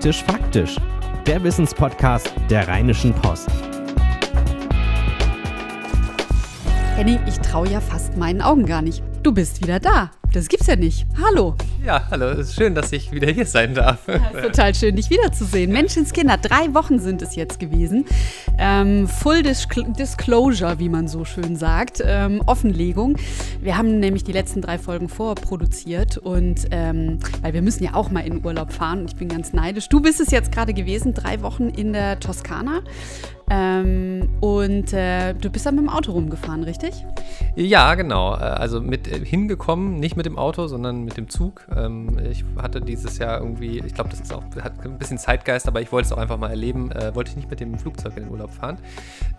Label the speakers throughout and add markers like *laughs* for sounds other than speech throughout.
Speaker 1: Praktisch Faktisch, der Wissenspodcast der Rheinischen Post.
Speaker 2: Henning, ich traue ja fast meinen Augen gar nicht. Du bist wieder da. Das gibt's ja nicht. Hallo.
Speaker 3: Ja, hallo. Es ist schön, dass ich wieder hier sein darf. Ja,
Speaker 2: total schön, dich wiederzusehen. Menschenskinder, drei Wochen sind es jetzt gewesen. Ähm, Full Disclosure, wie man so schön sagt. Ähm, Offenlegung. Wir haben nämlich die letzten drei Folgen vorproduziert und ähm, weil wir müssen ja auch mal in Urlaub fahren und ich bin ganz neidisch. Du bist es jetzt gerade gewesen, drei Wochen in der Toskana. Ähm, und äh, du bist dann mit dem Auto rumgefahren, richtig?
Speaker 3: Ja, genau. Äh, also mit äh, hingekommen, nicht mit dem Auto, sondern mit dem Zug. Ähm, ich hatte dieses Jahr irgendwie, ich glaube, das ist auch hat ein bisschen Zeitgeist, aber ich wollte es auch einfach mal erleben. Äh, wollte ich nicht mit dem Flugzeug in den Urlaub fahren,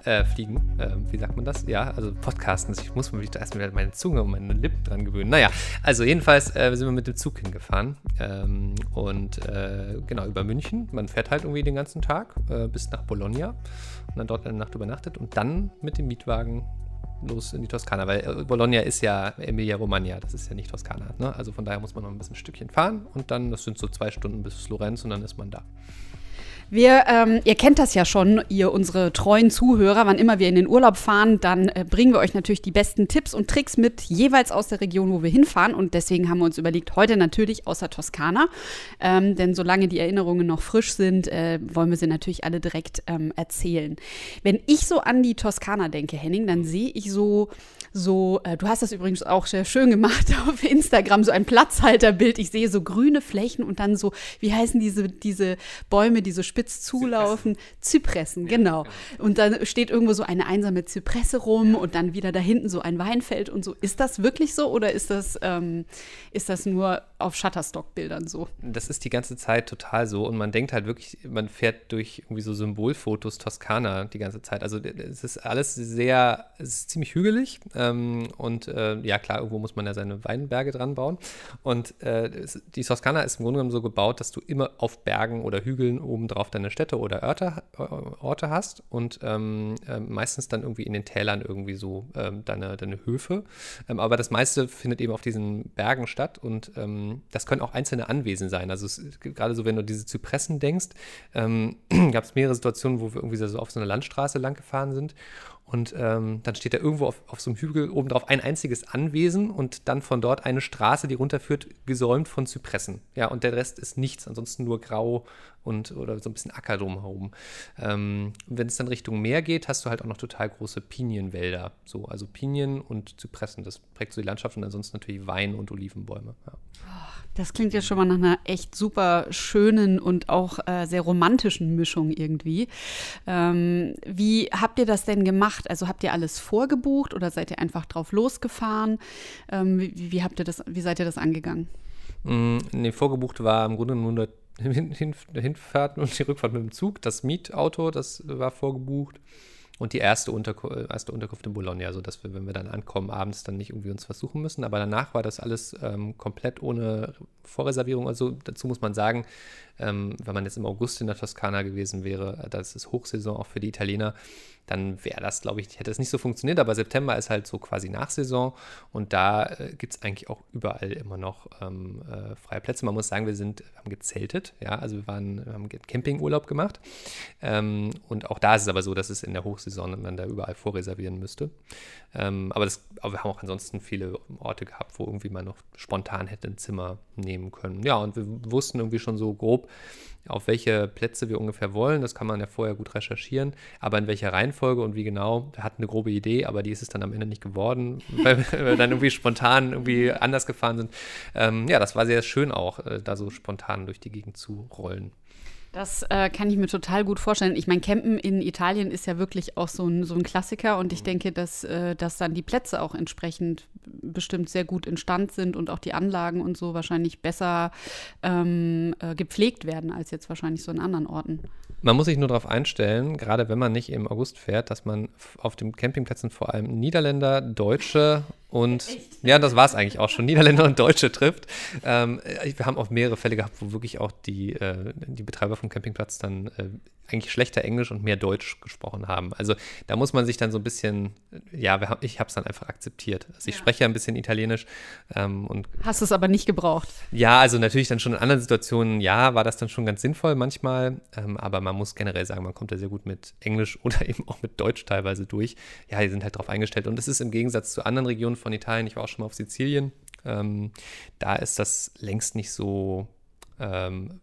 Speaker 3: äh, fliegen. Ähm, wie sagt man das? Ja, also Podcasten. Ich muss mich erst mal meine Zunge und meine Lippen dran gewöhnen. Naja, also jedenfalls äh, sind wir mit dem Zug hingefahren ähm, und genau über München. Man fährt halt irgendwie den ganzen Tag bis nach Bologna und dann dort eine Nacht übernachtet und dann mit dem Mietwagen los in die Toskana, weil äh, Bologna ist ja Emilia-Romagna, das ist ja nicht Toskana. Ne? Also von daher muss man noch ein bisschen ein Stückchen fahren und dann, das sind so zwei Stunden bis Florenz und dann ist man da.
Speaker 2: Wir, ähm, ihr kennt das ja schon, ihr unsere treuen Zuhörer. Wann immer wir in den Urlaub fahren, dann äh, bringen wir euch natürlich die besten Tipps und Tricks mit, jeweils aus der Region, wo wir hinfahren. Und deswegen haben wir uns überlegt, heute natürlich außer Toskana. Ähm, denn solange die Erinnerungen noch frisch sind, äh, wollen wir sie natürlich alle direkt ähm, erzählen. Wenn ich so an die Toskana denke, Henning, dann sehe ich so so, äh, du hast das übrigens auch sehr schön gemacht *laughs* auf Instagram, so ein Platzhalterbild. Ich sehe so grüne Flächen und dann so, wie heißen diese, diese Bäume, die so spitz zulaufen? Zypressen, genau. genau. Und dann steht irgendwo so eine einsame Zypresse rum und dann wieder da hinten so ein Weinfeld und so. Ist das wirklich so oder ist das, ähm, ist das nur auf Shutterstock-Bildern so?
Speaker 3: Das ist die ganze Zeit total so und man denkt halt wirklich, man fährt durch irgendwie so Symbolfotos Toskana die ganze Zeit. Also es ist alles sehr, es ist ziemlich hügelig ähm, und äh, ja, klar, irgendwo muss man ja seine Weinberge dran bauen. Und äh, die Toskana ist im Grunde genommen so gebaut, dass du immer auf Bergen oder Hügeln obendrauf deine Städte oder Orte, Orte hast und ähm, äh, meistens dann irgendwie in den Tälern irgendwie so ähm, deine, deine Höfe. Ähm, aber das meiste findet eben auf diesen Bergen statt und ähm, das können auch einzelne Anwesen sein. Also gerade so, wenn du diese Zypressen denkst, ähm, *clears throat* gab es mehrere Situationen, wo wir irgendwie so auf so einer Landstraße lang gefahren sind und ähm, dann steht da irgendwo auf, auf so einem Hügel obendrauf ein einziges Anwesen und dann von dort eine Straße, die runterführt, gesäumt von Zypressen. Ja, und der Rest ist nichts, ansonsten nur grau und oder so ein bisschen Acker drumherum. Ähm, wenn es dann Richtung Meer geht, hast du halt auch noch total große Pinienwälder. So, also Pinien und Zypressen, das prägt so die Landschaft und ansonsten natürlich Wein und Olivenbäume. Ja.
Speaker 2: Das klingt ja schon mal nach einer echt super schönen und auch äh, sehr romantischen Mischung irgendwie. Ähm, wie habt ihr das denn gemacht? Also habt ihr alles vorgebucht oder seid ihr einfach drauf losgefahren? Ähm, wie, wie, habt ihr das, wie seid ihr das angegangen?
Speaker 3: Mm, nee, vorgebucht war im Grunde nur der Hinfahrt und die Rückfahrt mit dem Zug. Das Mietauto, das war vorgebucht und die erste, Unterku erste Unterkunft in Bologna, sodass wir, wenn wir dann ankommen, abends dann nicht irgendwie uns versuchen müssen. Aber danach war das alles ähm, komplett ohne Vorreservierung. Also dazu muss man sagen, ähm, wenn man jetzt im August in der Toskana gewesen wäre, das ist Hochsaison auch für die Italiener, dann wäre das, glaube ich, hätte das nicht so funktioniert. Aber September ist halt so quasi Nachsaison und da äh, gibt es eigentlich auch überall immer noch ähm, äh, freie Plätze. Man muss sagen, wir sind, haben gezeltet, ja, also wir waren, wir haben Campingurlaub gemacht. Ähm, und auch da ist es aber so, dass es in der Hochsaison man da überall vorreservieren müsste. Ähm, aber, das, aber wir haben auch ansonsten viele Orte gehabt, wo irgendwie man noch spontan hätte ein Zimmer nehmen können. Ja, und wir wussten irgendwie schon so grob, auf welche Plätze wir ungefähr wollen. Das kann man ja vorher gut recherchieren. Aber in welcher Reihenfolge und wie genau, wir hatten eine grobe Idee, aber die ist es dann am Ende nicht geworden, *laughs* weil wir dann irgendwie spontan irgendwie anders gefahren sind. Ähm, ja, das war sehr schön auch, äh, da so spontan durch die Gegend zu rollen.
Speaker 2: Das äh, kann ich mir total gut vorstellen. Ich meine, Campen in Italien ist ja wirklich auch so ein, so ein Klassiker und ich mhm. denke, dass, äh, dass dann die Plätze auch entsprechend bestimmt sehr gut instand sind und auch die Anlagen und so wahrscheinlich besser ähm, äh, gepflegt werden als jetzt wahrscheinlich so in anderen Orten.
Speaker 3: Man muss sich nur darauf einstellen, gerade wenn man nicht im August fährt, dass man auf den Campingplätzen vor allem Niederländer, Deutsche und Echt? ja, das war es eigentlich auch schon, Niederländer und Deutsche trifft. Ähm, wir haben auch mehrere Fälle gehabt, wo wirklich auch die, äh, die Betreiber vom Campingplatz dann äh, eigentlich schlechter Englisch und mehr Deutsch gesprochen haben. Also da muss man sich dann so ein bisschen, ja, ich habe es dann einfach akzeptiert. Also ich ja. spreche ja ein bisschen Italienisch ähm, und
Speaker 2: hast es aber nicht gebraucht.
Speaker 3: Ja, also natürlich dann schon in anderen Situationen, ja, war das dann schon ganz sinnvoll manchmal, ähm, aber man muss generell sagen, man kommt da sehr gut mit Englisch *laughs* oder eben auch mit Deutsch teilweise durch. Ja, die sind halt darauf eingestellt und es ist im Gegensatz zu anderen Regionen von Italien. Ich war auch schon mal auf Sizilien. Ähm, da ist das längst nicht so ähm,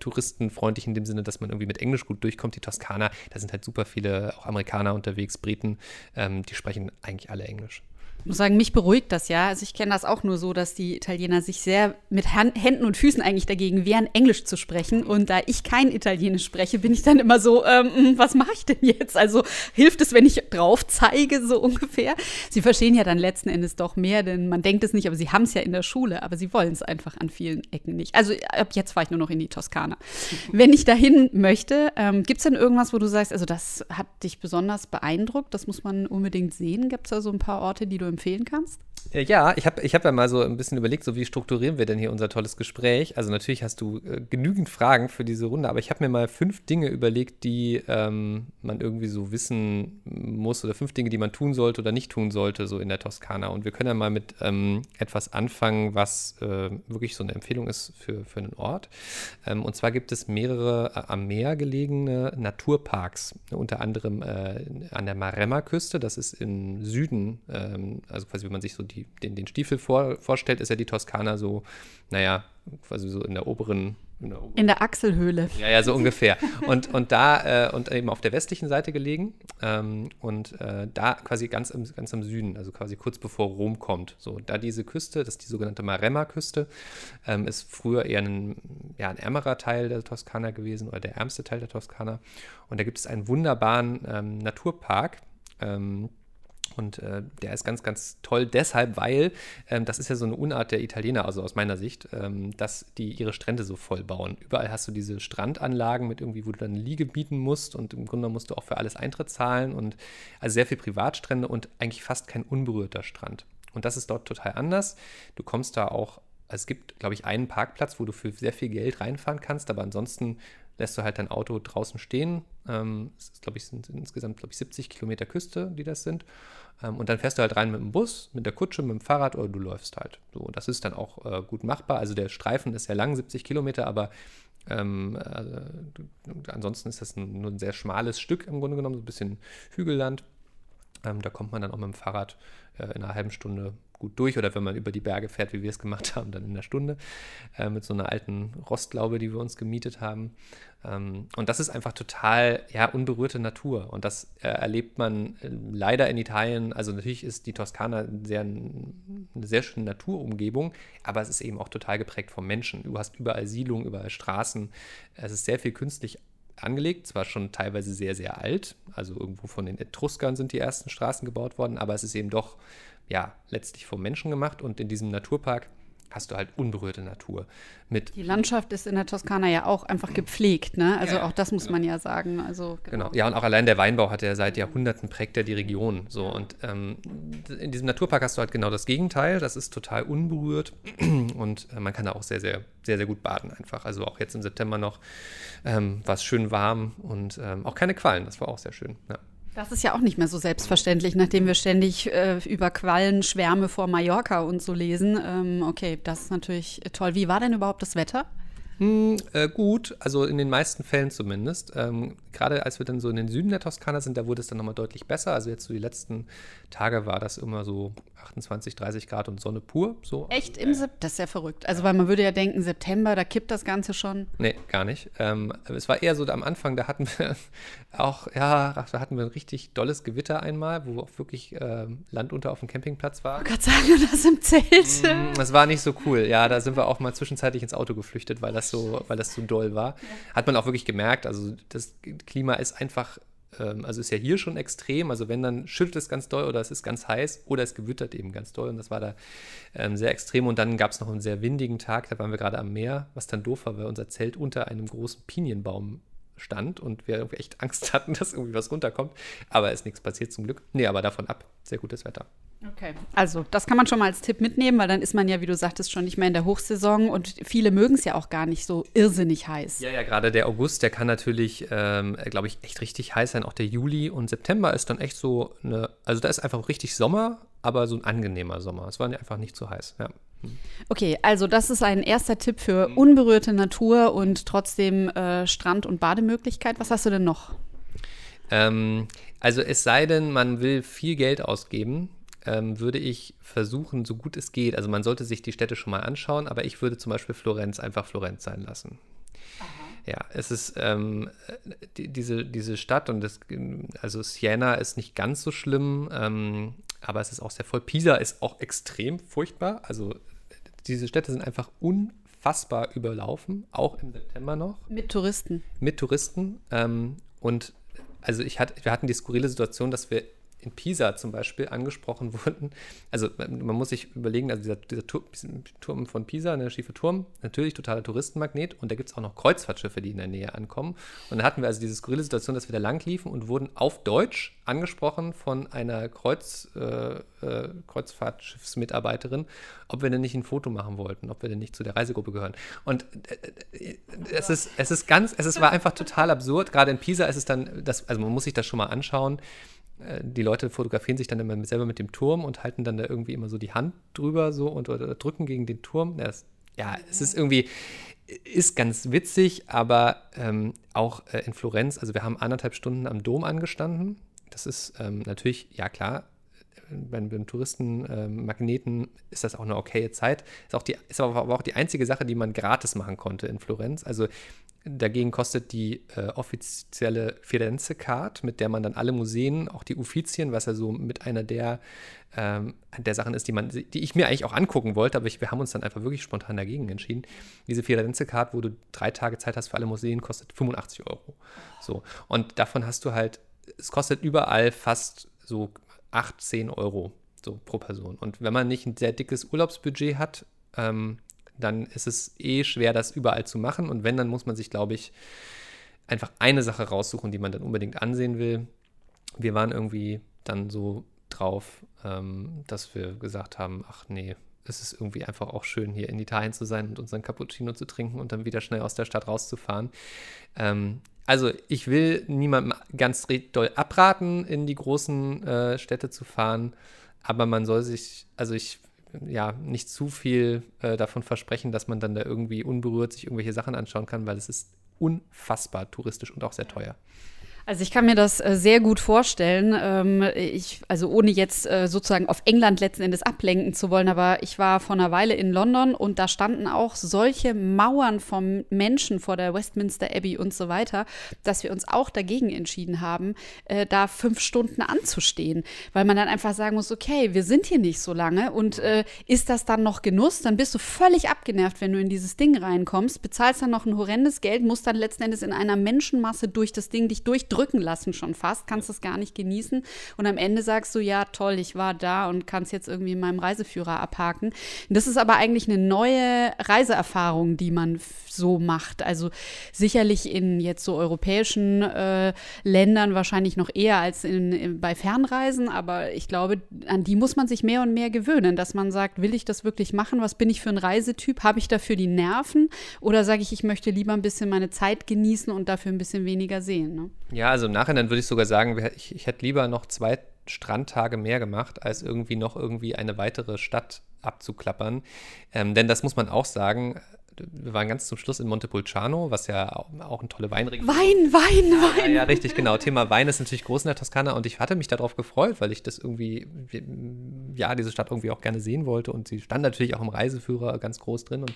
Speaker 3: touristenfreundlich in dem Sinne, dass man irgendwie mit Englisch gut durchkommt. Die Toskana, da sind halt super viele auch Amerikaner unterwegs, Briten, ähm, die sprechen eigentlich alle Englisch.
Speaker 2: Ich muss sagen, mich beruhigt das ja. Also ich kenne das auch nur so, dass die Italiener sich sehr mit Händen und Füßen eigentlich dagegen wehren, Englisch zu sprechen. Und da ich kein Italienisch spreche, bin ich dann immer so, ähm, hm, was mache ich denn jetzt? Also hilft es, wenn ich drauf zeige, so ungefähr? Sie verstehen ja dann letzten Endes doch mehr, denn man denkt es nicht, aber sie haben es ja in der Schule, aber sie wollen es einfach an vielen Ecken nicht. Also ab jetzt fahre ich nur noch in die Toskana. Wenn ich dahin möchte, ähm, gibt es denn irgendwas, wo du sagst, also das hat dich besonders beeindruckt, das muss man unbedingt sehen? Gibt es da so ein paar Orte, die du empfehlen kannst?
Speaker 3: Äh, ja, ich habe ich hab ja mal so ein bisschen überlegt, so wie strukturieren wir denn hier unser tolles Gespräch. Also natürlich hast du äh, genügend Fragen für diese Runde, aber ich habe mir mal fünf Dinge überlegt, die ähm, man irgendwie so wissen muss oder fünf Dinge, die man tun sollte oder nicht tun sollte, so in der Toskana. Und wir können ja mal mit ähm, etwas anfangen, was äh, wirklich so eine Empfehlung ist für, für einen Ort. Ähm, und zwar gibt es mehrere äh, am Meer gelegene Naturparks, unter anderem äh, an der Maremma-Küste, das ist im Süden ähm, also quasi, wenn man sich so die, den, den Stiefel vor, vorstellt, ist ja die Toskana so, naja, quasi so in der oberen
Speaker 2: in der, in der, Achselhöhle.
Speaker 3: Ja, ja, so ungefähr. Und, und da äh, und eben auf der westlichen Seite gelegen ähm, und äh, da quasi ganz im, ganz im Süden, also quasi kurz bevor Rom kommt. So, da diese Küste, das ist die sogenannte Maremma-Küste, ähm, ist früher eher ein, ja, ein ärmerer Teil der Toskana gewesen oder der ärmste Teil der Toskana. Und da gibt es einen wunderbaren ähm, Naturpark. Ähm, und äh, der ist ganz, ganz toll deshalb, weil ähm, das ist ja so eine Unart der Italiener, also aus meiner Sicht, ähm, dass die ihre Strände so voll bauen. Überall hast du diese Strandanlagen mit irgendwie, wo du dann Liege bieten musst und im Grunde musst du auch für alles Eintritt zahlen und also sehr viel Privatstrände und eigentlich fast kein unberührter Strand. Und das ist dort total anders. Du kommst da auch, also es gibt, glaube ich, einen Parkplatz, wo du für sehr viel Geld reinfahren kannst, aber ansonsten lässt du halt dein Auto draußen stehen. Ähm, ist, glaube ich, sind insgesamt, glaube ich, 70 Kilometer Küste, die das sind. Ähm, und dann fährst du halt rein mit dem Bus, mit der Kutsche, mit dem Fahrrad oder du läufst halt. So, das ist dann auch äh, gut machbar. Also der Streifen ist ja lang, 70 Kilometer, aber ähm, äh, ansonsten ist das ein, nur ein sehr schmales Stück im Grunde genommen, so ein bisschen Hügelland. Ähm, da kommt man dann auch mit dem Fahrrad äh, in einer halben Stunde gut durch oder wenn man über die Berge fährt, wie wir es gemacht haben, dann in einer Stunde äh, mit so einer alten Rostlaube, die wir uns gemietet haben. Ähm, und das ist einfach total ja, unberührte Natur und das äh, erlebt man äh, leider in Italien. Also natürlich ist die Toskana sehr, eine sehr schöne Naturumgebung, aber es ist eben auch total geprägt vom Menschen. Du hast überall Siedlungen, überall Straßen. Es ist sehr viel künstlich angelegt, zwar schon teilweise sehr, sehr alt, also irgendwo von den Etruskern sind die ersten Straßen gebaut worden, aber es ist eben doch ja, letztlich vom Menschen gemacht und in diesem Naturpark hast du halt unberührte Natur mit.
Speaker 2: Die Landschaft ist in der Toskana ja auch einfach gepflegt, ne? Also ja, auch das muss genau. man ja sagen. Also
Speaker 3: genau. genau. Ja, und auch allein der Weinbau hat ja seit Jahrhunderten prägt er die Region. So und ähm, in diesem Naturpark hast du halt genau das Gegenteil. Das ist total unberührt *clears throat* und äh, man kann da auch sehr, sehr, sehr, sehr gut baden einfach. Also auch jetzt im September noch ähm, war es schön warm und ähm, auch keine Quallen. Das war auch sehr schön. Ja.
Speaker 2: Das ist ja auch nicht mehr so selbstverständlich, nachdem wir ständig äh, über Quallen, Schwärme vor Mallorca und so lesen. Ähm, okay, das ist natürlich toll. Wie war denn überhaupt das Wetter?
Speaker 3: Hm, äh, gut, also in den meisten Fällen zumindest. Ähm, Gerade als wir dann so in den Süden der Toskana sind, da wurde es dann nochmal deutlich besser. Also jetzt so die letzten Tage war das immer so 28, 30 Grad und Sonne pur. So.
Speaker 2: Echt im September? Das ist ja verrückt. Also weil man würde ja denken, September, da kippt das Ganze schon.
Speaker 3: Nee, gar nicht. Ähm, es war eher so am Anfang, da hatten wir *laughs* auch, ja, da hatten wir ein richtig dolles Gewitter einmal, wo auch wirklich äh, Land unter auf dem Campingplatz war.
Speaker 2: Ich wollte gerade sagen, *laughs* das im Zelt.
Speaker 3: Mm, das war nicht so cool. Ja, da sind wir auch mal zwischenzeitlich ins Auto geflüchtet, weil das so, weil das so doll war. Hat man auch wirklich gemerkt. Also das Klima ist einfach ähm, also ist ja hier schon extrem. Also wenn dann schüttet es ganz doll oder es ist ganz heiß oder es gewittert eben ganz doll. Und das war da ähm, sehr extrem. Und dann gab es noch einen sehr windigen Tag, da waren wir gerade am Meer, was dann doof war, weil unser Zelt unter einem großen Pinienbaum stand und wir echt Angst *laughs* hatten, dass irgendwie was runterkommt. Aber ist nichts passiert zum Glück. Nee, aber davon ab. Sehr gutes Wetter.
Speaker 2: Okay, also das kann man schon mal als Tipp mitnehmen, weil dann ist man ja, wie du sagtest, schon nicht mehr in der Hochsaison und viele mögen es ja auch gar nicht so irrsinnig heiß.
Speaker 3: Ja, ja, gerade der August, der kann natürlich, ähm, glaube ich, echt richtig heiß sein. Auch der Juli und September ist dann echt so eine, also da ist einfach richtig Sommer, aber so ein angenehmer Sommer. Es war einfach nicht zu heiß, ja.
Speaker 2: Okay, also das ist ein erster Tipp für unberührte Natur und trotzdem äh, Strand- und Bademöglichkeit. Was hast du denn noch?
Speaker 3: Ähm, also es sei denn, man will viel Geld ausgeben, ähm, würde ich versuchen, so gut es geht. Also man sollte sich die Städte schon mal anschauen, aber ich würde zum Beispiel Florenz einfach Florenz sein lassen. Ja, es ist ähm, die, diese, diese Stadt und das, also Siena ist nicht ganz so schlimm, ähm, aber es ist auch sehr voll. Pisa ist auch extrem furchtbar. Also diese Städte sind einfach unfassbar überlaufen, auch im September noch.
Speaker 2: Mit Touristen.
Speaker 3: Mit Touristen. Ähm, und also ich hatte, wir hatten die skurrile Situation, dass wir in Pisa zum Beispiel angesprochen *laughs* wurden. Also man muss sich überlegen, also dieser, dieser Turm, von Pisa, der schiefe Turm, natürlich totaler Touristenmagnet und da gibt es auch noch Kreuzfahrtschiffe, die in der Nähe ankommen. Und da hatten wir also diese skurrile Situation, dass wir da lang liefen und wurden auf Deutsch angesprochen von einer Kreuz, äh, äh, Kreuzfahrtschiffsmitarbeiterin, ob wir denn nicht ein Foto machen wollten, ob wir denn nicht zu der Reisegruppe gehören. Und äh, äh es, ist, es ist ganz, es ist, war einfach total absurd. Gerade in Pisa ist es dann, das, also man muss sich das schon mal anschauen die Leute fotografieren sich dann immer selber mit dem Turm und halten dann da irgendwie immer so die Hand drüber so und oder drücken gegen den Turm. Das, ja, es ist irgendwie, ist ganz witzig, aber ähm, auch äh, in Florenz, also wir haben anderthalb Stunden am Dom angestanden. Das ist ähm, natürlich, ja klar, äh, beim, beim Touristenmagneten ähm, ist das auch eine okaye Zeit. Ist, auch die, ist aber auch die einzige Sache, die man gratis machen konnte in Florenz. Also Dagegen kostet die äh, offizielle Firenze-Card, mit der man dann alle Museen, auch die Uffizien, was ja so mit einer der, ähm, der Sachen ist, die, man, die ich mir eigentlich auch angucken wollte, aber ich, wir haben uns dann einfach wirklich spontan dagegen entschieden. Diese Firenze-Card, wo du drei Tage Zeit hast für alle Museen, kostet 85 Euro. So. Und davon hast du halt, es kostet überall fast so 8, 10 Euro so pro Person. Und wenn man nicht ein sehr dickes Urlaubsbudget hat, ähm, dann ist es eh schwer, das überall zu machen. Und wenn, dann muss man sich, glaube ich, einfach eine Sache raussuchen, die man dann unbedingt ansehen will. Wir waren irgendwie dann so drauf, ähm, dass wir gesagt haben, ach nee, es ist irgendwie einfach auch schön, hier in Italien zu sein und unseren Cappuccino zu trinken und dann wieder schnell aus der Stadt rauszufahren. Ähm, also ich will niemandem ganz doll abraten, in die großen äh, Städte zu fahren, aber man soll sich, also ich ja, nicht zu viel äh, davon versprechen, dass man dann da irgendwie unberührt sich irgendwelche Sachen anschauen kann, weil es ist unfassbar touristisch und auch sehr teuer.
Speaker 2: Also ich kann mir das äh, sehr gut vorstellen. Ähm, ich, also ohne jetzt äh, sozusagen auf England letzten Endes ablenken zu wollen, aber ich war vor einer Weile in London und da standen auch solche Mauern vom Menschen vor der Westminster Abbey und so weiter, dass wir uns auch dagegen entschieden haben, äh, da fünf Stunden anzustehen, weil man dann einfach sagen muss, okay, wir sind hier nicht so lange und ist das dann noch Genuss? Dann bist du völlig abgenervt, wenn du in dieses Ding reinkommst, bezahlst dann noch ein horrendes Geld, musst dann letzten Endes in einer Menschenmasse durch das Ding dich durch drücken lassen schon fast, kannst es gar nicht genießen. Und am Ende sagst du, ja, toll, ich war da und kann es jetzt irgendwie in meinem Reiseführer abhaken. Das ist aber eigentlich eine neue Reiseerfahrung, die man so macht. Also sicherlich in jetzt so europäischen äh, Ländern wahrscheinlich noch eher als in, in, bei Fernreisen, aber ich glaube, an die muss man sich mehr und mehr gewöhnen, dass man sagt, will ich das wirklich machen? Was bin ich für ein Reisetyp? Habe ich dafür die Nerven? Oder sage ich, ich möchte lieber ein bisschen meine Zeit genießen und dafür ein bisschen weniger sehen? Ne?
Speaker 3: Ja, also im Nachhinein würde ich sogar sagen, ich, ich hätte lieber noch zwei Strandtage mehr gemacht, als irgendwie noch irgendwie eine weitere Stadt abzuklappern. Ähm, denn das muss man auch sagen, wir waren ganz zum Schluss in Montepulciano, was ja auch eine tolle Weinregion
Speaker 2: ist. Wein, Wein, Wein.
Speaker 3: Ja, ja, richtig, genau. Thema Wein ist natürlich groß in der Toskana und ich hatte mich darauf gefreut, weil ich das irgendwie, ja, diese Stadt irgendwie auch gerne sehen wollte und sie stand natürlich auch im Reiseführer ganz groß drin und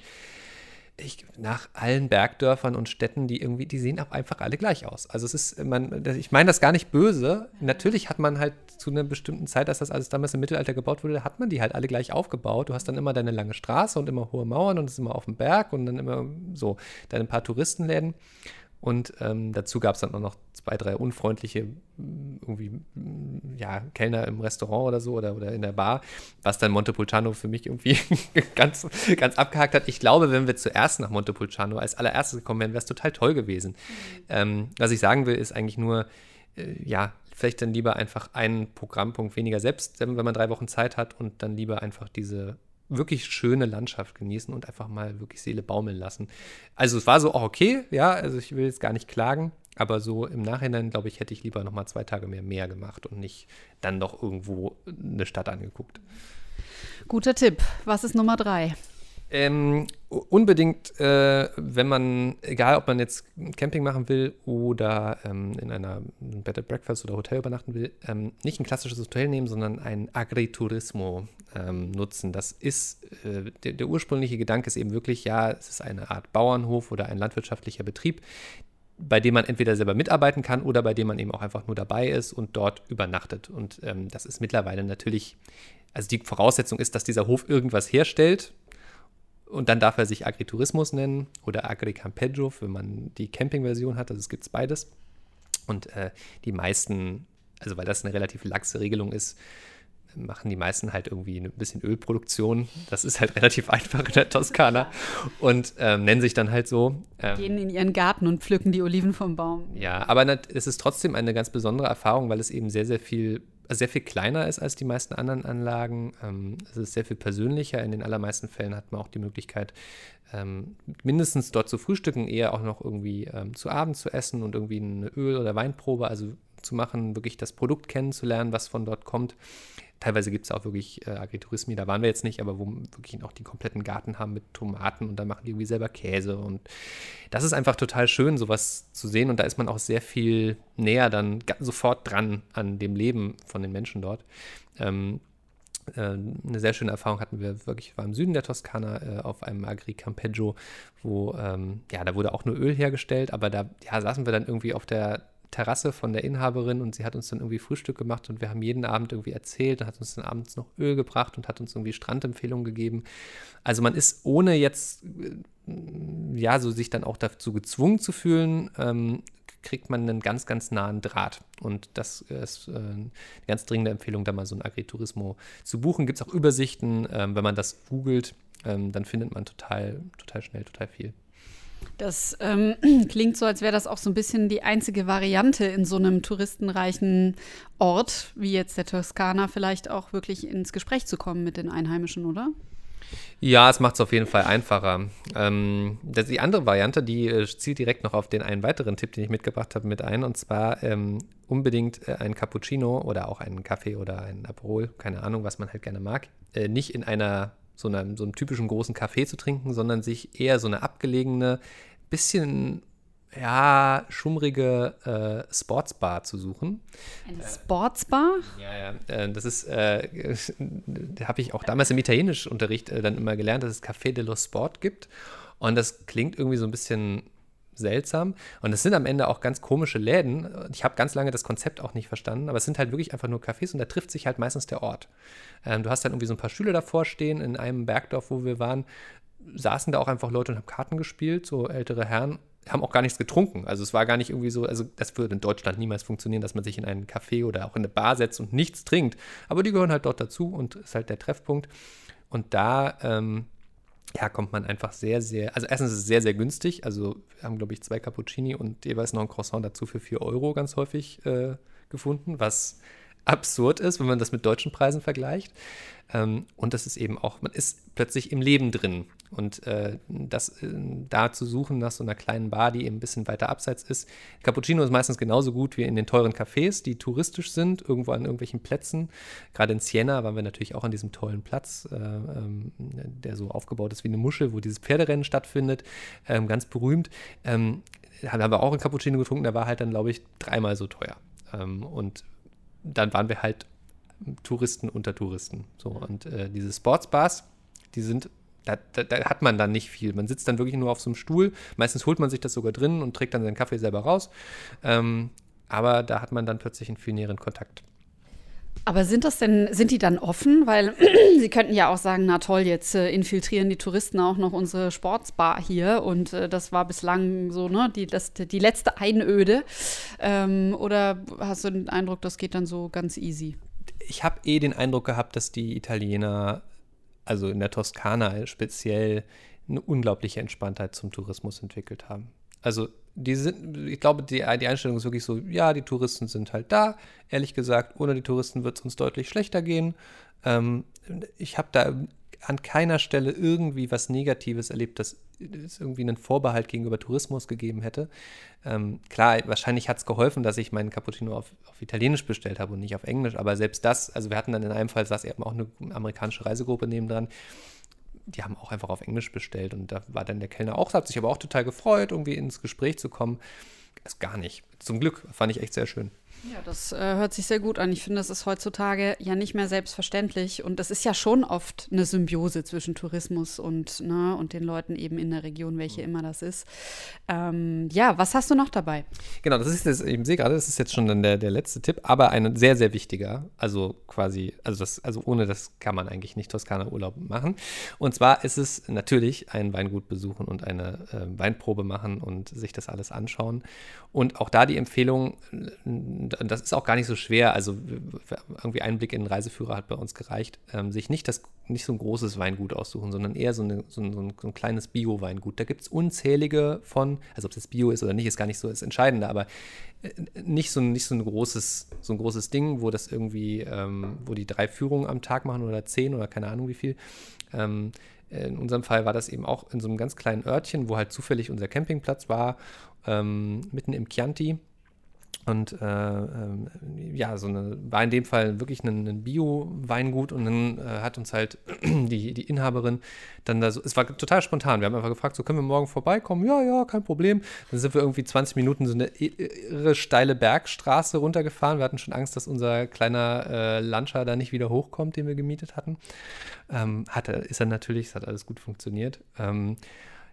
Speaker 3: ich, nach allen Bergdörfern und Städten, die irgendwie, die sehen auch einfach alle gleich aus. Also es ist, man, ich meine das gar nicht böse. Natürlich hat man halt zu einer bestimmten Zeit, als das alles damals im Mittelalter gebaut wurde, hat man die halt alle gleich aufgebaut. Du hast dann immer deine lange Straße und immer hohe Mauern und es ist immer auf dem Berg und dann immer so deine paar Touristenläden. Und ähm, dazu gab es dann auch noch zwei, drei unfreundliche irgendwie, ja, Kellner im Restaurant oder so oder, oder in der Bar, was dann Montepulciano für mich irgendwie *laughs* ganz, ganz abgehakt hat. Ich glaube, wenn wir zuerst nach Montepulciano als allererstes gekommen wären, wäre es total toll gewesen. Mhm. Ähm, was ich sagen will, ist eigentlich nur, äh, ja, vielleicht dann lieber einfach einen Programmpunkt weniger, selbst wenn man drei Wochen Zeit hat und dann lieber einfach diese wirklich schöne Landschaft genießen und einfach mal wirklich Seele baumeln lassen. Also es war so auch okay, ja, also ich will jetzt gar nicht klagen, aber so im Nachhinein, glaube ich, hätte ich lieber noch mal zwei Tage mehr mehr gemacht und nicht dann noch irgendwo eine Stadt angeguckt.
Speaker 2: Guter Tipp. Was ist Nummer drei?
Speaker 3: Ähm, unbedingt, äh, wenn man, egal ob man jetzt Camping machen will oder ähm, in einer Bed and Breakfast oder Hotel übernachten will, ähm, nicht ein klassisches Hotel nehmen, sondern ein Agriturismo ähm, nutzen. Das ist, äh, der, der, ursprüngliche Gedanke ist eben wirklich, ja, es ist eine Art Bauernhof oder ein landwirtschaftlicher Betrieb, bei dem man entweder selber mitarbeiten kann oder bei dem man eben auch einfach nur dabei ist und dort übernachtet. Und ähm, das ist mittlerweile natürlich, also die Voraussetzung ist, dass dieser Hof irgendwas herstellt und dann darf er sich Agritourismus nennen oder Agricampeggio, wenn man die Camping-Version hat. Also es gibt beides. Und äh, die meisten, also weil das eine relativ laxe Regelung ist, machen die meisten halt irgendwie ein bisschen Ölproduktion. Das ist halt *laughs* relativ einfach in der Toskana. Und ähm, nennen sich dann halt so.
Speaker 2: Ähm, Gehen in ihren Garten und pflücken die Oliven vom Baum.
Speaker 3: Ja, aber es ist trotzdem eine ganz besondere Erfahrung, weil es eben sehr, sehr viel sehr viel kleiner ist als die meisten anderen Anlagen. Ähm, es ist sehr viel persönlicher. In den allermeisten Fällen hat man auch die Möglichkeit, ähm, mindestens dort zu frühstücken, eher auch noch irgendwie ähm, zu Abend zu essen und irgendwie eine Öl- oder Weinprobe, also zu machen, wirklich das Produkt kennenzulernen, was von dort kommt. Teilweise gibt es auch wirklich äh, Agriturismi, da waren wir jetzt nicht, aber wo wirklich auch die kompletten Garten haben mit Tomaten und dann machen die irgendwie selber Käse. Und das ist einfach total schön, sowas zu sehen. Und da ist man auch sehr viel näher dann sofort dran an dem Leben von den Menschen dort. Ähm, äh, eine sehr schöne Erfahrung hatten wir wirklich, war im Süden der Toskana äh, auf einem Agri Campeggio, wo, ähm, ja, da wurde auch nur Öl hergestellt, aber da ja, saßen wir dann irgendwie auf der Terrasse von der Inhaberin und sie hat uns dann irgendwie Frühstück gemacht und wir haben jeden Abend irgendwie erzählt und hat uns dann abends noch Öl gebracht und hat uns irgendwie Strandempfehlungen gegeben. Also man ist ohne jetzt, äh, ja, so sich dann auch dazu gezwungen zu fühlen, ähm, kriegt man einen ganz, ganz nahen Draht. Und das ist äh, eine ganz dringende Empfehlung, da mal so ein Agriturismo zu buchen. Gibt es auch Übersichten, ähm, wenn man das googelt, ähm, dann findet man total, total schnell total viel.
Speaker 2: Das ähm, *clears throat* klingt so, als wäre das auch so ein bisschen die einzige Variante in so einem touristenreichen Ort, wie jetzt der Toskana, vielleicht auch wirklich ins Gespräch zu kommen mit den Einheimischen, oder?
Speaker 3: Ja, es macht es auf jeden Fall einfacher. Ähm, die andere Variante, die äh, zielt direkt noch auf den einen weiteren Tipp, den ich mitgebracht habe, mit ein. Und zwar ähm, unbedingt äh, ein Cappuccino oder auch einen Kaffee oder ein Aperol, keine Ahnung, was man halt gerne mag, äh, nicht in einer so, einer, so einem typischen großen Kaffee zu trinken, sondern sich eher so eine abgelegene, bisschen ja, schummrige äh, Sportsbar zu suchen.
Speaker 2: Eine Sportsbar?
Speaker 3: Äh, ja, ja. Äh, das ist, äh, *laughs* habe ich auch damals im Italienischunterricht äh, dann immer gelernt, dass es Café dello Sport gibt. Und das klingt irgendwie so ein bisschen seltsam. Und es sind am Ende auch ganz komische Läden. Ich habe ganz lange das Konzept auch nicht verstanden, aber es sind halt wirklich einfach nur Cafés und da trifft sich halt meistens der Ort. Ähm, du hast dann irgendwie so ein paar Schüler davor stehen in einem Bergdorf, wo wir waren, saßen da auch einfach Leute und haben Karten gespielt, so ältere Herren, haben auch gar nichts getrunken. Also es war gar nicht irgendwie so, also das würde in Deutschland niemals funktionieren, dass man sich in einen Café oder auch in eine Bar setzt und nichts trinkt. Aber die gehören halt dort dazu und ist halt der Treffpunkt. Und da ähm, ja, kommt man einfach sehr, sehr, also erstens ist es sehr, sehr günstig. Also wir haben, glaube ich, zwei Cappuccini und jeweils noch ein Croissant dazu für 4 Euro ganz häufig äh, gefunden, was absurd ist, wenn man das mit deutschen Preisen vergleicht. Ähm, und das ist eben auch, man ist plötzlich im Leben drin. Und äh, das äh, da zu suchen nach so einer kleinen Bar, die eben ein bisschen weiter abseits ist. Cappuccino ist meistens genauso gut wie in den teuren Cafés, die touristisch sind, irgendwo an irgendwelchen Plätzen. Gerade in Siena waren wir natürlich auch an diesem tollen Platz, äh, ähm, der so aufgebaut ist wie eine Muschel, wo dieses Pferderennen stattfindet. Ähm, ganz berühmt. Ähm, haben wir auch einen Cappuccino getrunken, der war halt dann, glaube ich, dreimal so teuer. Ähm, und dann waren wir halt Touristen unter Touristen. So, und äh, diese Sportsbars, die sind, da, da, da, hat man dann nicht viel. Man sitzt dann wirklich nur auf so einem Stuhl. Meistens holt man sich das sogar drin und trägt dann seinen Kaffee selber raus. Ähm, aber da hat man dann plötzlich einen viel näheren Kontakt.
Speaker 2: Aber sind das denn, sind die dann offen? Weil *clears throat* sie könnten ja auch sagen, na toll, jetzt äh, infiltrieren die Touristen auch noch unsere Sportsbar hier und äh, das war bislang so, ne, die, das, die letzte Einöde. Ähm, oder hast du den Eindruck, das geht dann so ganz easy?
Speaker 3: Ich habe eh den Eindruck gehabt, dass die Italiener, also in der Toskana speziell, eine unglaubliche Entspanntheit zum Tourismus entwickelt haben. Also die sind, ich glaube, die, die Einstellung ist wirklich so, ja, die Touristen sind halt da. Ehrlich gesagt, ohne die Touristen wird es uns deutlich schlechter gehen. Ähm, ich habe da an keiner Stelle irgendwie was Negatives erlebt, dass es irgendwie einen Vorbehalt gegenüber Tourismus gegeben hätte. Ähm, klar, wahrscheinlich hat es geholfen, dass ich meinen Cappuccino auf, auf, Italienisch bestellt habe und nicht auf Englisch, aber selbst das, also wir hatten dann in einem Fall, saß eben auch eine amerikanische Reisegruppe nebendran, die haben auch einfach auf Englisch bestellt und da war dann der Kellner auch, hat sich aber auch total gefreut, irgendwie ins Gespräch zu kommen. Das gar nicht. Zum Glück fand ich echt sehr schön.
Speaker 2: Ja, das äh, hört sich sehr gut an. Ich finde, das ist heutzutage ja nicht mehr selbstverständlich. Und das ist ja schon oft eine Symbiose zwischen Tourismus und, ne, und den Leuten eben in der Region, welche immer das ist. Ähm, ja, was hast du noch dabei?
Speaker 3: Genau, das ist jetzt, ich sehe gerade, das ist jetzt schon dann der, der letzte Tipp, aber ein sehr, sehr wichtiger. Also quasi, also das, also ohne das kann man eigentlich nicht Toskana-Urlaub machen. Und zwar ist es natürlich ein Weingut besuchen und eine äh, Weinprobe machen und sich das alles anschauen. Und auch da die Empfehlung, das ist auch gar nicht so schwer, also irgendwie ein Blick in den Reiseführer hat bei uns gereicht, ähm, sich nicht, das, nicht so ein großes Weingut aussuchen, sondern eher so, eine, so, ein, so, ein, kleines Bio-Weingut. Da gibt es unzählige von, also ob jetzt Bio ist oder nicht, ist gar nicht so das Entscheidende, aber äh, nicht so, nicht so ein großes, so ein großes Ding, wo das irgendwie, ähm, wo die drei Führungen am Tag machen oder zehn oder keine Ahnung wie viel. Ähm, in unserem Fall war das eben auch in so einem ganz kleinen Örtchen, wo halt zufällig unser Campingplatz war, ähm, mitten im Chianti. Und äh, äh, ja, so eine, war in dem Fall wirklich ein, ein Bio-Weingut und dann äh, hat uns halt *clears throat* die, die Inhaberin dann da so, es war total spontan. Wir haben einfach gefragt, so können wir morgen vorbeikommen? Ja, ja, kein Problem. Dann sind wir irgendwie 20 Minuten so eine irre steile Bergstraße runtergefahren. Wir hatten schon Angst, dass unser kleiner äh, Lancia da nicht wieder hochkommt, den wir gemietet hatten. Ähm, hat er, ist er natürlich, es hat alles gut funktioniert. Ähm,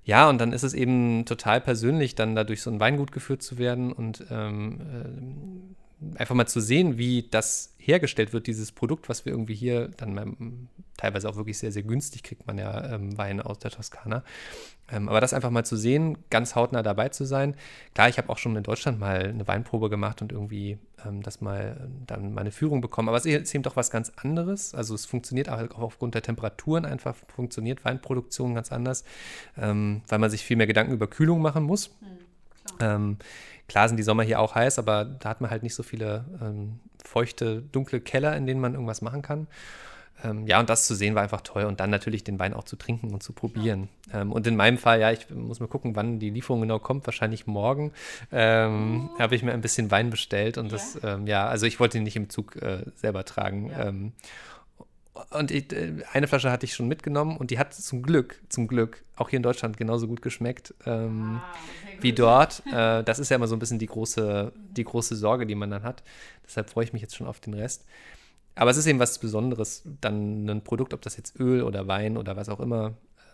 Speaker 3: ja, und dann ist es eben total persönlich, dann da durch so ein Weingut geführt zu werden und ähm, äh, einfach mal zu sehen, wie das hergestellt wird, dieses Produkt, was wir irgendwie hier dann ähm, teilweise auch wirklich sehr, sehr günstig kriegt man ja ähm, Wein aus der Toskana. Ähm, aber das einfach mal zu sehen, ganz hautnah dabei zu sein. Klar, ich habe auch schon in Deutschland mal eine Weinprobe gemacht und irgendwie ähm, das mal dann meine Führung bekommen. Aber es ist eben doch was ganz anderes. Also es funktioniert auch aufgrund der Temperaturen einfach, funktioniert Weinproduktion ganz anders, ähm, weil man sich viel mehr Gedanken über Kühlung machen muss. Mhm, klar. Ähm, klar. sind die Sommer hier auch heiß, aber da hat man halt nicht so viele ähm, feuchte, dunkle Keller, in denen man irgendwas machen kann. Ähm, ja, und das zu sehen war einfach toll und dann natürlich den Wein auch zu trinken und zu probieren. Ähm, und in meinem Fall, ja, ich muss mal gucken, wann die Lieferung genau kommt, wahrscheinlich morgen. Ähm, oh. Habe ich mir ein bisschen Wein bestellt und ja. das, ähm, ja, also ich wollte ihn nicht im Zug äh, selber tragen. Ja. Und ich, äh, eine Flasche hatte ich schon mitgenommen und die hat zum Glück, zum Glück auch hier in Deutschland genauso gut geschmeckt ähm, ah, wie dort. Äh, *laughs* das ist ja immer so ein bisschen die große, die große Sorge, die man dann hat. Deshalb freue ich mich jetzt schon auf den Rest. Aber es ist eben was Besonderes, dann ein Produkt, ob das jetzt Öl oder Wein oder was auch immer,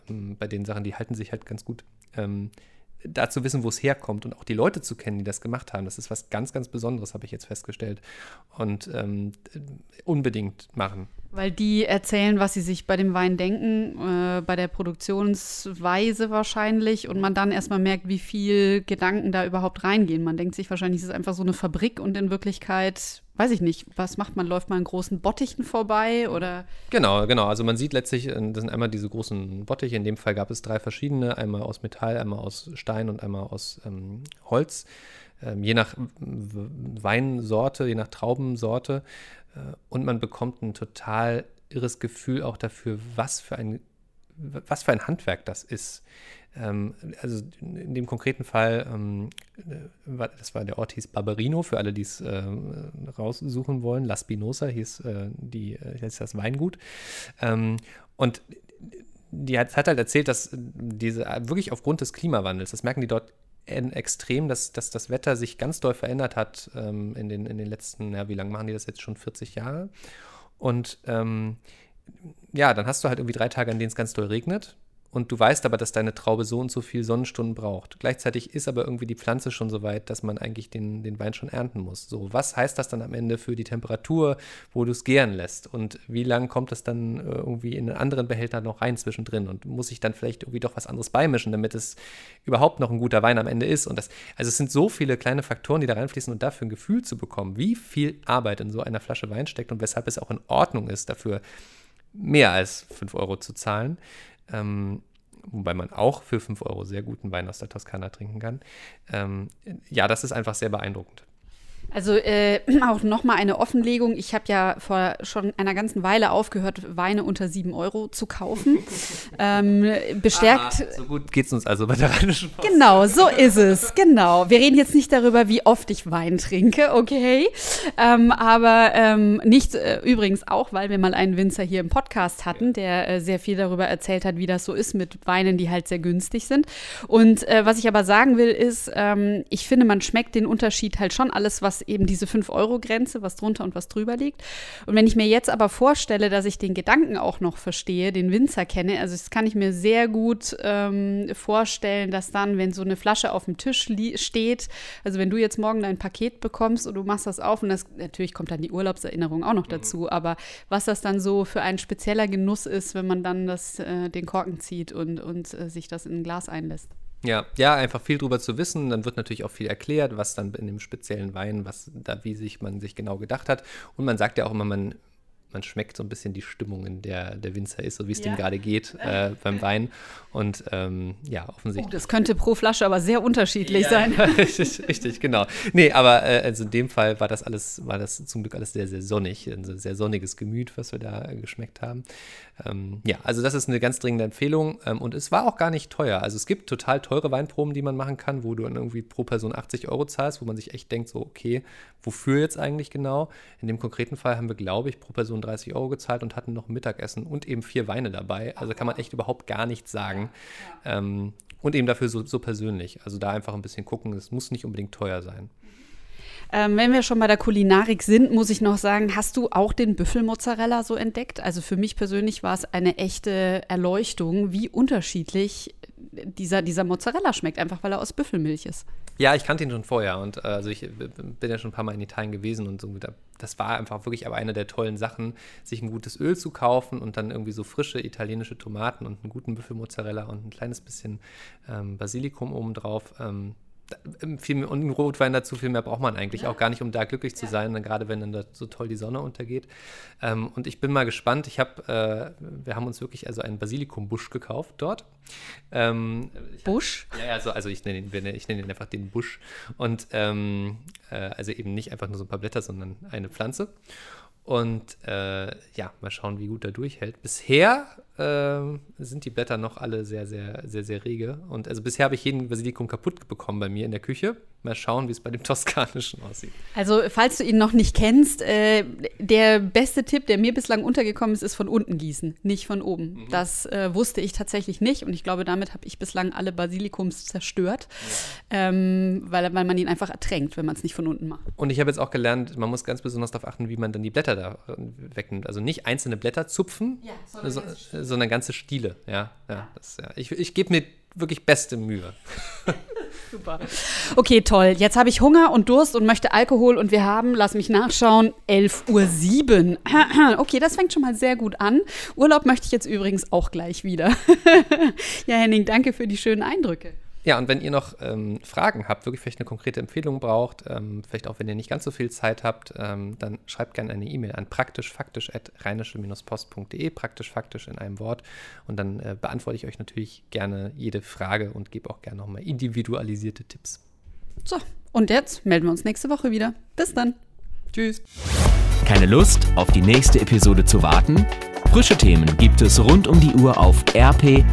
Speaker 3: ähm, bei den Sachen, die halten sich halt ganz gut. Ähm, da zu wissen, wo es herkommt und auch die Leute zu kennen, die das gemacht haben, das ist was ganz, ganz Besonderes, habe ich jetzt festgestellt. Und ähm, unbedingt machen.
Speaker 2: Weil die erzählen, was sie sich bei dem Wein denken, äh, bei der Produktionsweise wahrscheinlich, und man dann erstmal merkt, wie viel Gedanken da überhaupt reingehen. Man denkt sich wahrscheinlich, es ist einfach so eine Fabrik und in Wirklichkeit, weiß ich nicht, was macht man? Läuft man in großen Bottichen vorbei oder?
Speaker 3: Genau, genau. Also man sieht letztlich, äh, das sind einmal diese großen Bottiche. In dem Fall gab es drei verschiedene, einmal aus Metall, einmal aus Stein und einmal aus ähm, Holz. Ähm, je nach Weinsorte, je nach Traubensorte äh, und man bekommt ein total irres Gefühl auch dafür, was für ein, was für ein Handwerk das ist. Ähm, also in dem konkreten Fall, ähm, äh, das war der Ort hieß Barberino, für alle, die es äh, raussuchen wollen. La Spinosa hieß, äh, die, hieß das Weingut. Ähm, und die hat, hat, halt erzählt, dass diese wirklich aufgrund des Klimawandels, das merken die dort extrem, dass, dass das Wetter sich ganz doll verändert hat in, den, in den letzten, ja, wie lange machen die das jetzt schon? 40 Jahre. Und ähm, ja, dann hast du halt irgendwie drei Tage, an denen es ganz doll regnet und du weißt aber, dass deine Traube so und so viel Sonnenstunden braucht. Gleichzeitig ist aber irgendwie die Pflanze schon so weit, dass man eigentlich den, den Wein schon ernten muss. So, was heißt das dann am Ende für die Temperatur, wo du es gären lässt? Und wie lange kommt das dann äh, irgendwie in einen anderen Behälter noch rein zwischendrin? Und muss ich dann vielleicht irgendwie doch was anderes beimischen, damit es überhaupt noch ein guter Wein am Ende ist? Und das, also es sind so viele kleine Faktoren, die da reinfließen und dafür ein Gefühl zu bekommen, wie viel Arbeit in so einer Flasche Wein steckt und weshalb es auch in Ordnung ist, dafür mehr als 5 Euro zu zahlen ähm, wobei man auch für 5 Euro sehr guten Wein aus der Toskana trinken kann. Ähm, ja, das ist einfach sehr beeindruckend.
Speaker 2: Also äh, *clears throat* auch nochmal eine Offenlegung. Ich habe ja vor schon einer ganzen Weile aufgehört, Weine unter 7 Euro zu kaufen. *laughs* ähm, bestärkt.
Speaker 3: Ah, so gut geht es uns also bei der Rheinischen Post.
Speaker 2: Genau, so ist es. Genau. Wir reden jetzt nicht darüber, wie oft ich Wein trinke, okay? Ähm, aber ähm, nicht äh, übrigens auch, weil wir mal einen Winzer hier im Podcast hatten, der äh, sehr viel darüber erzählt hat, wie das so ist mit Weinen, die halt sehr günstig sind. Und äh, was ich aber sagen will, ist, ähm, ich finde, man schmeckt den Unterschied halt schon alles, was eben diese 5-Euro-Grenze, was drunter und was drüber liegt. Und wenn ich mir jetzt aber vorstelle, dass ich den Gedanken auch noch verstehe, den Winzer kenne, also das kann ich mir sehr gut ähm, vorstellen, dass dann, wenn so eine Flasche auf dem Tisch steht, also wenn du jetzt morgen dein Paket bekommst und du machst das auf und das natürlich kommt dann die Urlaubserinnerung auch noch mhm. dazu, aber was das dann so für ein spezieller Genuss ist, wenn man dann das, äh, den Korken zieht und, und äh, sich das in ein Glas einlässt.
Speaker 3: Ja, ja, einfach viel drüber zu wissen. Dann wird natürlich auch viel erklärt, was dann in dem speziellen Wein, was da, wie sich man sich genau gedacht hat. Und man sagt ja auch immer, man man schmeckt so ein bisschen die Stimmung, in der der Winzer ist, so wie es ja. dem gerade geht *laughs* äh, beim Wein. Und ähm, ja, offensichtlich. Oh,
Speaker 2: das könnte pro Flasche aber sehr unterschiedlich ja, sein. *laughs* *laughs*
Speaker 3: richtig, richtig, genau. Nee, aber äh, also in dem Fall war das alles, war das zum Glück alles sehr, sehr sonnig, ein sehr sonniges Gemüt, was wir da äh, geschmeckt haben. Ähm, ja, also das ist eine ganz dringende Empfehlung ähm, und es war auch gar nicht teuer. Also es gibt total teure Weinproben, die man machen kann, wo du dann irgendwie pro Person 80 Euro zahlst, wo man sich echt denkt, so, okay, wofür jetzt eigentlich genau? In dem konkreten Fall haben wir, glaube ich, pro Person 30 Euro gezahlt und hatten noch Mittagessen und eben vier Weine dabei. Also kann man echt überhaupt gar nichts sagen. Ähm, und eben dafür so, so persönlich. Also da einfach ein bisschen gucken, es muss nicht unbedingt teuer sein.
Speaker 2: Ähm, wenn wir schon bei der Kulinarik sind, muss ich noch sagen, hast du auch den Büffelmozzarella so entdeckt? Also für mich persönlich war es eine echte Erleuchtung, wie unterschiedlich dieser, dieser Mozzarella schmeckt, einfach weil er aus Büffelmilch ist.
Speaker 3: Ja, ich kannte ihn schon vorher und äh, also ich bin ja schon ein paar Mal in Italien gewesen und so. Das war einfach wirklich aber eine der tollen Sachen, sich ein gutes Öl zu kaufen und dann irgendwie so frische italienische Tomaten und einen guten Büffelmozzarella und ein kleines bisschen ähm, Basilikum obendrauf. Ähm, viel mehr, und einen Rotwein dazu, viel mehr braucht man eigentlich ja. auch gar nicht, um da glücklich zu sein, dann gerade wenn dann da so toll die Sonne untergeht. Ähm, und ich bin mal gespannt. Ich habe, äh, wir haben uns wirklich also einen Basilikumbusch gekauft dort.
Speaker 2: Ähm, Busch?
Speaker 3: Hab, ja, also, also ich nenne ihn, ich nenne ihn einfach den Busch. Und ähm, äh, also eben nicht einfach nur so ein paar Blätter, sondern eine Pflanze. Und äh, ja, mal schauen, wie gut er durchhält. Bisher äh, sind die Blätter noch alle sehr, sehr, sehr, sehr rege. Und also bisher habe ich jeden Basilikum kaputt bekommen bei mir in der Küche. Mal schauen, wie es bei dem *laughs* Toskanischen aussieht.
Speaker 2: Also, falls du ihn noch nicht kennst, äh, der beste Tipp, der mir bislang untergekommen ist, ist von unten gießen, nicht von oben. Mhm. Das äh, wusste ich tatsächlich nicht und ich glaube, damit habe ich bislang alle Basilikums zerstört, ja. ähm, weil, weil man ihn einfach ertränkt, wenn man es nicht von unten macht.
Speaker 3: Und ich habe jetzt auch gelernt, man muss ganz besonders darauf achten, wie man dann die Blätter da äh, wegnimmt. Also nicht einzelne Blätter zupfen, ja, sondern, so, sondern ganze Stiele. Ja, ja, das, ja. Ich, ich gebe mir wirklich beste Mühe. *laughs*
Speaker 2: Super. Okay, toll. Jetzt habe ich Hunger und Durst und möchte Alkohol und wir haben, lass mich nachschauen, 11.07 Uhr. *clears throat* Okay, das fängt schon mal sehr gut an. Urlaub möchte ich jetzt übrigens auch gleich wieder. *laughs* ja, Henning, danke für die schönen Eindrücke.
Speaker 3: Ja, und wenn ihr noch ähm, Fragen habt, wirklich vielleicht eine konkrete Empfehlung braucht, ähm, vielleicht auch wenn ihr nicht ganz so viel Zeit habt, ähm, dann schreibt gerne eine E-Mail an praktischfaktisch.rheinische-post.de, praktisch-faktisch in einem Wort. Und dann äh, beantworte ich euch natürlich gerne jede Frage und gebe auch gerne nochmal individualisierte Tipps.
Speaker 2: So, und jetzt melden wir uns nächste Woche wieder. Bis dann.
Speaker 3: Tschüss.
Speaker 1: Keine Lust, auf die nächste Episode zu warten? Frische Themen gibt es rund um die Uhr auf rp-online.de.